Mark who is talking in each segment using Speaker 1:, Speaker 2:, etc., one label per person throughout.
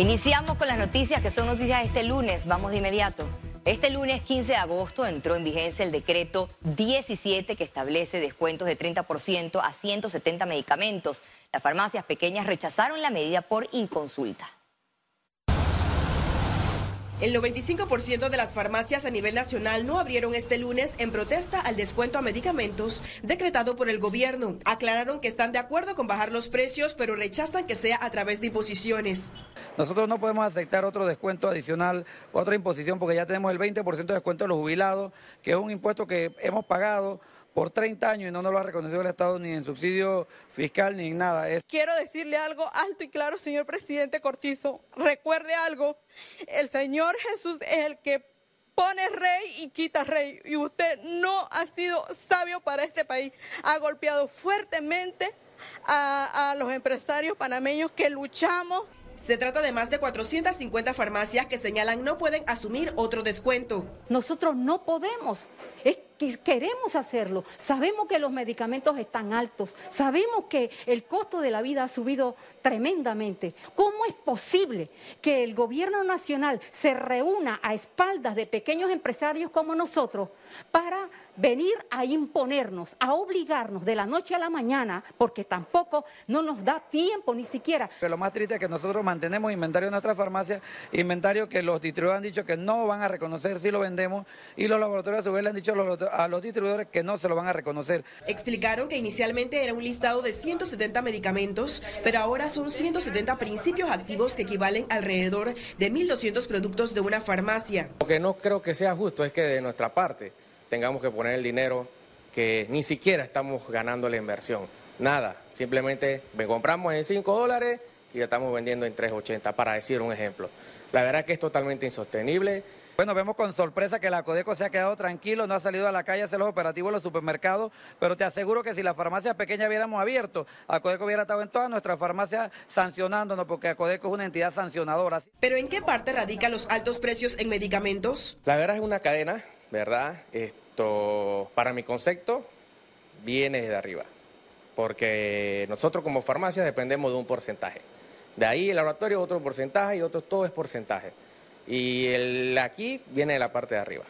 Speaker 1: Iniciamos con las noticias que son noticias este lunes. Vamos de inmediato. Este lunes 15 de agosto entró en vigencia el decreto 17 que establece descuentos de 30% a 170 medicamentos. Las farmacias pequeñas rechazaron la medida por inconsulta.
Speaker 2: El 95% de las farmacias a nivel nacional no abrieron este lunes en protesta al descuento a medicamentos decretado por el gobierno. Aclararon que están de acuerdo con bajar los precios, pero rechazan que sea a través de imposiciones.
Speaker 3: Nosotros no podemos aceptar otro descuento adicional, otra imposición, porque ya tenemos el 20% de descuento de los jubilados, que es un impuesto que hemos pagado por 30 años y no nos lo ha reconocido el Estado ni en subsidio fiscal ni en nada.
Speaker 4: Quiero decirle algo alto y claro, señor presidente Cortizo. Recuerde algo, el Señor Jesús es el que pone rey y quita rey. Y usted no ha sido sabio para este país. Ha golpeado fuertemente a, a los empresarios panameños que luchamos
Speaker 2: se trata de más de 450 farmacias que señalan no pueden asumir otro descuento.
Speaker 5: Nosotros no podemos, es que queremos hacerlo. Sabemos que los medicamentos están altos, sabemos que el costo de la vida ha subido tremendamente. ¿Cómo es posible que el gobierno nacional se reúna a espaldas de pequeños empresarios como nosotros para venir a imponernos, a obligarnos de la noche a la mañana, porque tampoco no nos da tiempo ni siquiera.
Speaker 3: Pero lo más triste es que nosotros mantenemos inventario en nuestra farmacia, inventario que los distribuidores han dicho que no van a reconocer si lo vendemos y los laboratorios a su vez le han dicho a los, distribuidores que no se lo van a reconocer.
Speaker 2: Explicaron que inicialmente era un listado de 170 medicamentos, pero ahora son 170 principios activos que equivalen alrededor de 1.200 productos de una farmacia.
Speaker 6: Lo que no creo que sea justo es que de nuestra parte tengamos que poner el dinero que ni siquiera estamos ganando la inversión. Nada, simplemente me compramos en 5 dólares y ya estamos vendiendo en 3.80, para decir un ejemplo. La verdad que es totalmente insostenible.
Speaker 3: Bueno, vemos con sorpresa que la Codeco se ha quedado tranquilo, no ha salido a la calle a hacer los operativos en los supermercados, pero te aseguro que si las farmacias pequeñas hubiéramos abierto, a Codeco hubiera estado en todas nuestras farmacias sancionándonos, porque a Codeco es una entidad sancionadora.
Speaker 2: ¿Pero en qué parte radican los altos precios en medicamentos?
Speaker 6: La verdad es una cadena ¿verdad? Esto, para mi concepto, viene de arriba, porque nosotros como farmacia dependemos de un porcentaje. De ahí el laboratorio otro porcentaje y otro todo es porcentaje. Y el aquí viene de la parte de arriba.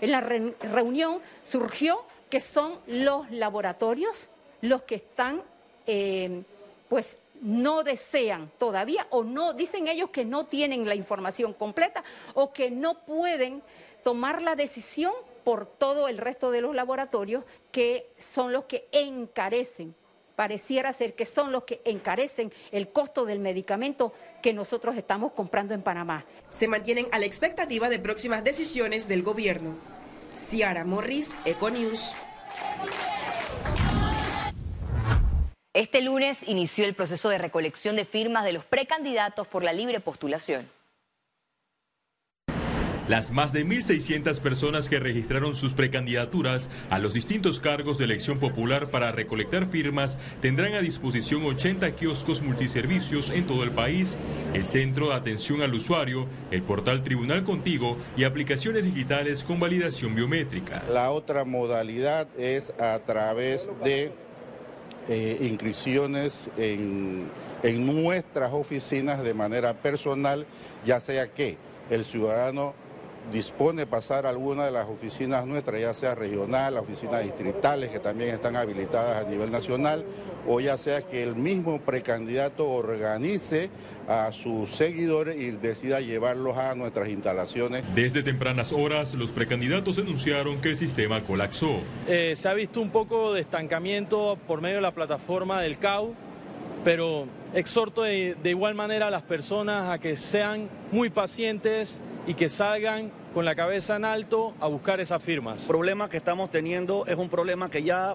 Speaker 5: En la reunión surgió que son los laboratorios los que están, eh, pues no desean todavía o no, dicen ellos que no tienen la información completa o que no pueden tomar la decisión por todo el resto de los laboratorios que son los que encarecen, pareciera ser que son los que encarecen el costo del medicamento que nosotros estamos comprando en Panamá.
Speaker 2: Se mantienen a la expectativa de próximas decisiones del gobierno. Ciara Morris, Econews.
Speaker 1: Este lunes inició el proceso de recolección de firmas de los precandidatos por la libre postulación.
Speaker 7: Las más de 1.600 personas que registraron sus precandidaturas a los distintos cargos de elección popular para recolectar firmas tendrán a disposición 80 kioscos multiservicios en todo el país, el centro de atención al usuario, el portal Tribunal Contigo y aplicaciones digitales con validación biométrica.
Speaker 8: La otra modalidad es a través de eh, inscripciones en, en nuestras oficinas de manera personal, ya sea que el ciudadano dispone pasar a alguna de las oficinas nuestras, ya sea regional, las oficinas distritales que también están habilitadas a nivel nacional, o ya sea que el mismo precandidato organice a sus seguidores y decida llevarlos a nuestras instalaciones.
Speaker 7: Desde tempranas horas, los precandidatos denunciaron que el sistema colapsó.
Speaker 9: Eh, se ha visto un poco de estancamiento por medio de la plataforma del CAU, pero exhorto de, de igual manera a las personas a que sean muy pacientes y que salgan con la cabeza en alto a buscar esas firmas.
Speaker 10: El problema que estamos teniendo es un problema que ya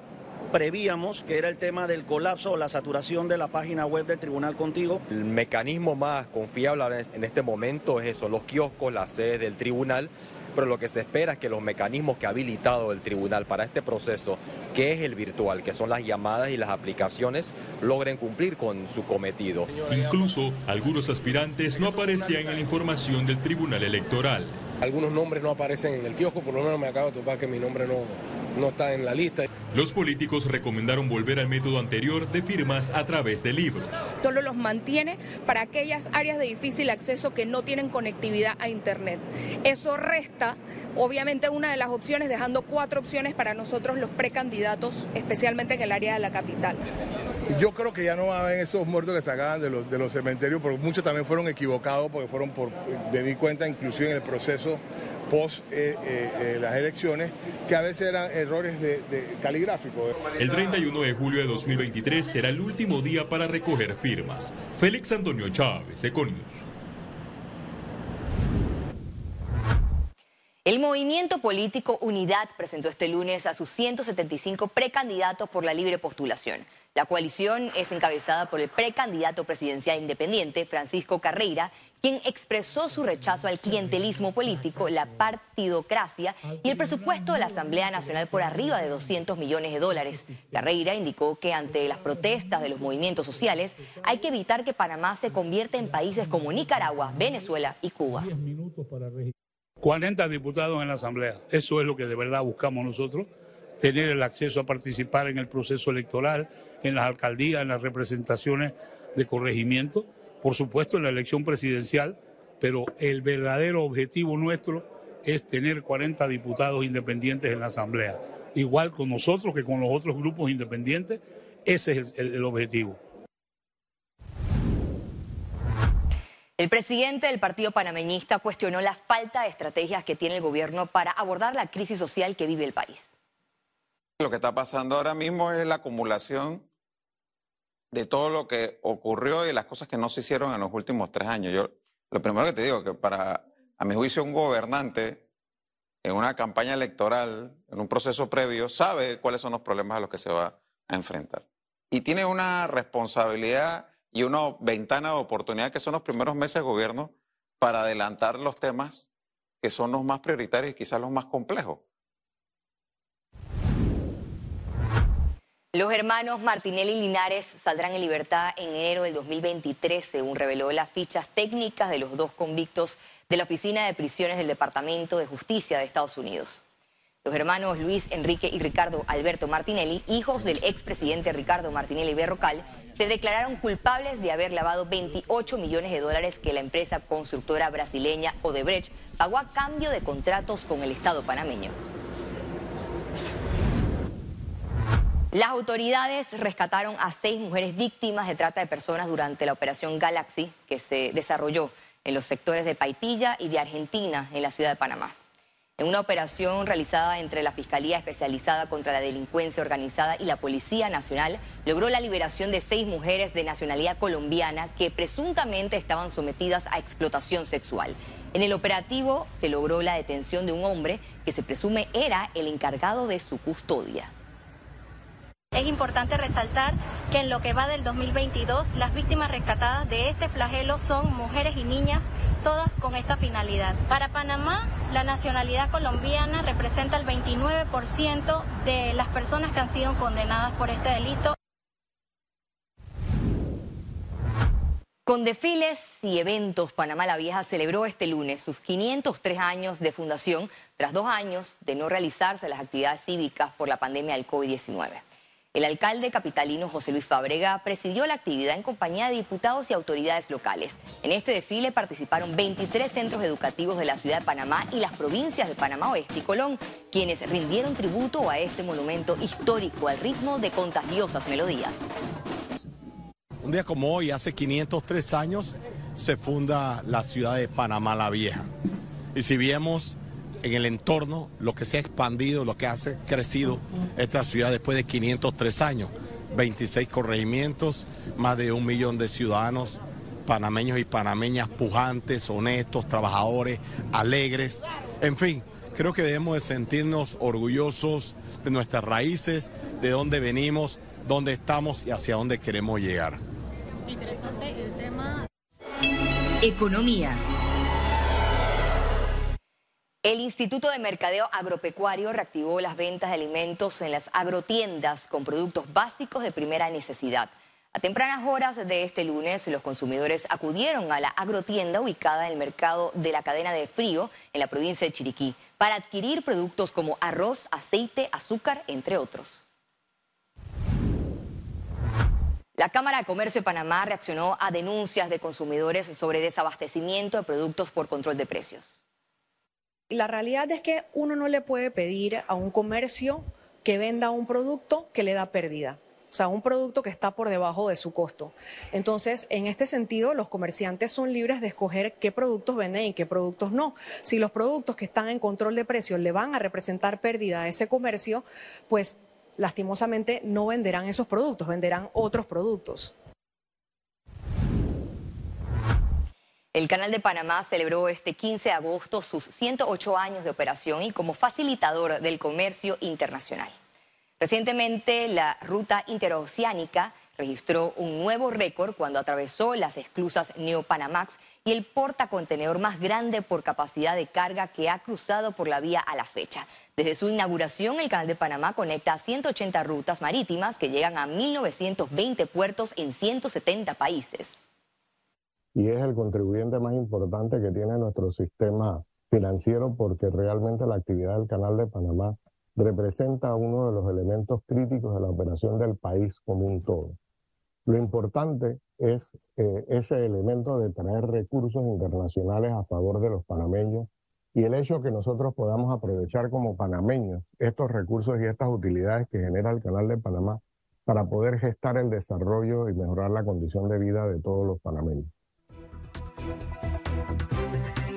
Speaker 10: prevíamos, que era el tema del colapso o la saturación de la página web del Tribunal Contigo.
Speaker 11: El mecanismo más confiable en este momento es eso, los kioscos, las sedes del tribunal, pero lo que se espera es que los mecanismos que ha habilitado el tribunal para este proceso, que es el virtual, que son las llamadas y las aplicaciones, logren cumplir con su cometido.
Speaker 7: Incluso algunos aspirantes no aparecían en la información del tribunal electoral.
Speaker 6: Algunos nombres no aparecen en el kiosco, por lo menos me acabo de topar que mi nombre no,
Speaker 12: no está en la lista.
Speaker 7: Los políticos recomendaron volver al método anterior de firmas a través de libros.
Speaker 13: Solo los mantiene para aquellas áreas de difícil acceso que no tienen conectividad a Internet. Eso resta, obviamente, una de las opciones, dejando cuatro opciones para nosotros los precandidatos, especialmente en el área de la capital.
Speaker 12: Yo creo que ya no va a haber esos muertos que sacaban de los, de los cementerios, porque muchos también fueron equivocados, porque fueron por, me di cuenta inclusive en el proceso post eh, eh, eh, las elecciones, que a veces eran errores de, de caligráficos.
Speaker 7: El 31 de julio de 2023 será el último día para recoger firmas. Félix Antonio Chávez, Econius.
Speaker 1: El movimiento político Unidad presentó este lunes a sus 175 precandidatos por la libre postulación. La coalición es encabezada por el precandidato presidencial independiente Francisco Carreira, quien expresó su rechazo al clientelismo político, la partidocracia y el presupuesto de la Asamblea Nacional por arriba de 200 millones de dólares. Carreira indicó que ante las protestas de los movimientos sociales hay que evitar que Panamá se convierta en países como Nicaragua, Venezuela y Cuba.
Speaker 14: 40 diputados en la Asamblea. Eso es lo que de verdad buscamos nosotros, tener el acceso a participar en el proceso electoral, en las alcaldías, en las representaciones de corregimiento, por supuesto en la elección presidencial, pero el verdadero objetivo nuestro es tener 40 diputados independientes en la Asamblea. Igual con nosotros que con los otros grupos independientes, ese es el, el objetivo.
Speaker 1: El presidente del partido panameñista cuestionó la falta de estrategias que tiene el gobierno para abordar la crisis social que vive el país.
Speaker 15: Lo que está pasando ahora mismo es la acumulación de todo lo que ocurrió y las cosas que no se hicieron en los últimos tres años. Yo lo primero que te digo que para, a mi juicio, un gobernante en una campaña electoral, en un proceso previo, sabe cuáles son los problemas a los que se va a enfrentar. Y tiene una responsabilidad y una ventana de oportunidad que son los primeros meses de gobierno para adelantar los temas que son los más prioritarios y quizás los más complejos.
Speaker 1: Los hermanos Martinelli y Linares saldrán en libertad en enero del 2023, según reveló las fichas técnicas de los dos convictos de la Oficina de Prisiones del Departamento de Justicia de Estados Unidos. Los hermanos Luis Enrique y Ricardo Alberto Martinelli, hijos del expresidente Ricardo Martinelli Berrocal, se declararon culpables de haber lavado 28 millones de dólares que la empresa constructora brasileña Odebrecht pagó a cambio de contratos con el Estado panameño. Las autoridades rescataron a seis mujeres víctimas de trata de personas durante la operación Galaxy que se desarrolló en los sectores de Paitilla y de Argentina en la ciudad de Panamá en una operación realizada entre la Fiscalía Especializada contra la Delincuencia Organizada y la Policía Nacional, logró la liberación de seis mujeres de nacionalidad colombiana que presuntamente estaban sometidas a explotación sexual. En el operativo se logró la detención de un hombre que se presume era el encargado de su custodia.
Speaker 16: Es importante resaltar que en lo que va del 2022, las víctimas rescatadas de este flagelo son mujeres y niñas, todas con esta finalidad. Para Panamá, la nacionalidad colombiana representa el 29% de las personas que han sido condenadas por este delito.
Speaker 1: Con desfiles y eventos, Panamá la Vieja celebró este lunes sus 503 años de fundación tras dos años de no realizarse las actividades cívicas por la pandemia del COVID-19. El alcalde capitalino José Luis Fábrega presidió la actividad en compañía de diputados y autoridades locales. En este desfile participaron 23 centros educativos de la ciudad de Panamá y las provincias de Panamá Oeste y Colón, quienes rindieron tributo a este monumento histórico al ritmo de contagiosas melodías.
Speaker 17: Un día como hoy, hace 503 años, se funda la ciudad de Panamá la Vieja. Y si vemos en el entorno, lo que se ha expandido, lo que ha crecido esta ciudad después de 503 años. 26 corregimientos, más de un millón de ciudadanos panameños y panameñas pujantes, honestos, trabajadores, alegres. En fin, creo que debemos de sentirnos orgullosos de nuestras raíces, de dónde venimos, dónde estamos y hacia dónde queremos llegar.
Speaker 1: Interesante el tema. Economía. El Instituto de Mercadeo Agropecuario reactivó las ventas de alimentos en las agrotiendas con productos básicos de primera necesidad. A tempranas horas de este lunes, los consumidores acudieron a la agrotienda ubicada en el mercado de la cadena de frío en la provincia de Chiriquí para adquirir productos como arroz, aceite, azúcar, entre otros. La Cámara de Comercio de Panamá reaccionó a denuncias de consumidores sobre desabastecimiento de productos por control de precios.
Speaker 18: La realidad es que uno no le puede pedir a un comercio que venda un producto que le da pérdida. O sea, un producto que está por debajo de su costo. Entonces, en este sentido, los comerciantes son libres de escoger qué productos venden y qué productos no. Si los productos que están en control de precios le van a representar pérdida a ese comercio, pues lastimosamente no venderán esos productos, venderán otros productos.
Speaker 1: El Canal de Panamá celebró este 15 de agosto sus 108 años de operación y como facilitador del comercio internacional. Recientemente, la ruta interoceánica registró un nuevo récord cuando atravesó las esclusas Neo-Panamax y el portacontenedor más grande por capacidad de carga que ha cruzado por la vía a la fecha. Desde su inauguración, el Canal de Panamá conecta 180 rutas marítimas que llegan a 1.920 puertos en 170 países.
Speaker 19: Y es el contribuyente más importante que tiene nuestro sistema financiero porque realmente la actividad del Canal de Panamá representa uno de los elementos críticos de la operación del país como un todo. Lo importante es eh, ese elemento de traer recursos internacionales a favor de los panameños y el hecho que nosotros podamos aprovechar como panameños estos recursos y estas utilidades que genera el Canal de Panamá para poder gestar el desarrollo y mejorar la condición de vida de todos los panameños.